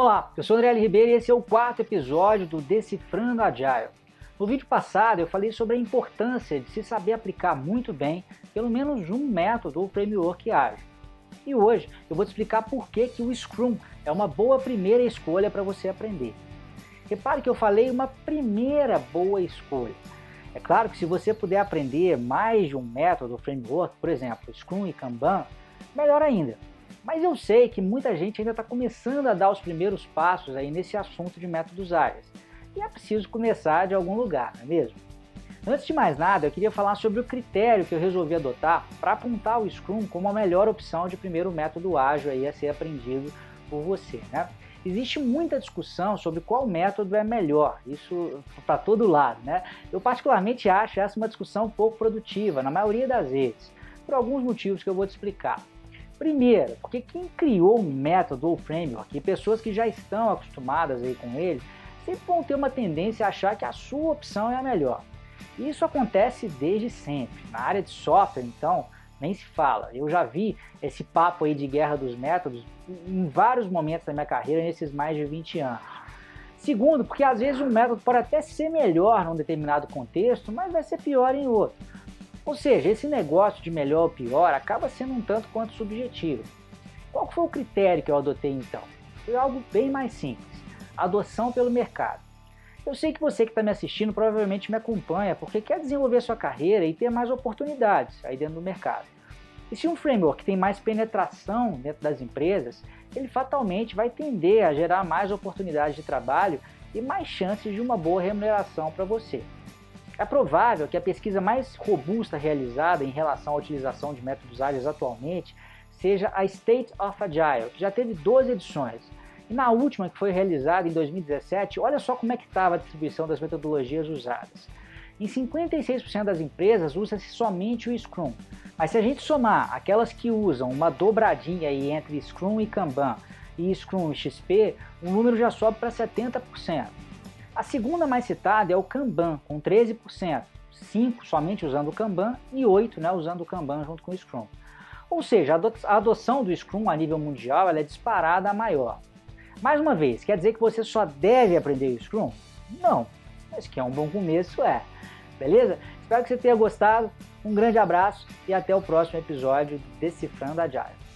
Olá, eu sou André L. Ribeiro e esse é o quarto episódio do Decifrando Agile. No vídeo passado eu falei sobre a importância de se saber aplicar muito bem pelo menos um método ou framework ágil. E hoje eu vou te explicar por que, que o Scrum é uma boa primeira escolha para você aprender. Repare que eu falei uma primeira boa escolha. É claro que se você puder aprender mais de um método ou framework, por exemplo, Scrum e Kanban, melhor ainda. Mas eu sei que muita gente ainda está começando a dar os primeiros passos aí nesse assunto de métodos ágeis. E é preciso começar de algum lugar, não é mesmo? Antes de mais nada, eu queria falar sobre o critério que eu resolvi adotar para apontar o Scrum como a melhor opção de primeiro método ágil aí a ser aprendido por você, né? Existe muita discussão sobre qual método é melhor, isso para todo lado, né? Eu particularmente acho essa uma discussão pouco produtiva, na maioria das vezes, por alguns motivos que eu vou te explicar. Primeiro, porque quem criou um método ou framework e pessoas que já estão acostumadas aí com ele, sempre vão ter uma tendência a achar que a sua opção é a melhor. Isso acontece desde sempre. Na área de software, então, nem se fala. Eu já vi esse papo aí de guerra dos métodos em vários momentos da minha carreira, nesses mais de 20 anos. Segundo, porque às vezes um método pode até ser melhor num determinado contexto, mas vai ser pior em outro. Ou seja, esse negócio de melhor ou pior acaba sendo um tanto quanto subjetivo. Qual foi o critério que eu adotei então? Foi algo bem mais simples: adoção pelo mercado. Eu sei que você que está me assistindo provavelmente me acompanha porque quer desenvolver sua carreira e ter mais oportunidades aí dentro do mercado. E se um framework tem mais penetração dentro das empresas, ele fatalmente vai tender a gerar mais oportunidades de trabalho e mais chances de uma boa remuneração para você. É provável que a pesquisa mais robusta realizada em relação à utilização de métodos ágeis atualmente seja a State of Agile, que já teve 12 edições. E na última, que foi realizada em 2017, olha só como é que estava a distribuição das metodologias usadas. Em 56% das empresas usa-se somente o Scrum, mas se a gente somar aquelas que usam uma dobradinha aí entre Scrum e Kanban e Scrum e XP, o número já sobe para 70%. A segunda mais citada é o Kanban, com 13%, 5 somente usando o Kanban e 8 né, usando o Kanban junto com o Scrum. Ou seja, a adoção do Scrum a nível mundial é disparada a maior. Mais uma vez, quer dizer que você só deve aprender o Scrum? Não, mas que é um bom começo é. Beleza? Espero que você tenha gostado. Um grande abraço e até o próximo episódio do Decifrando Agile.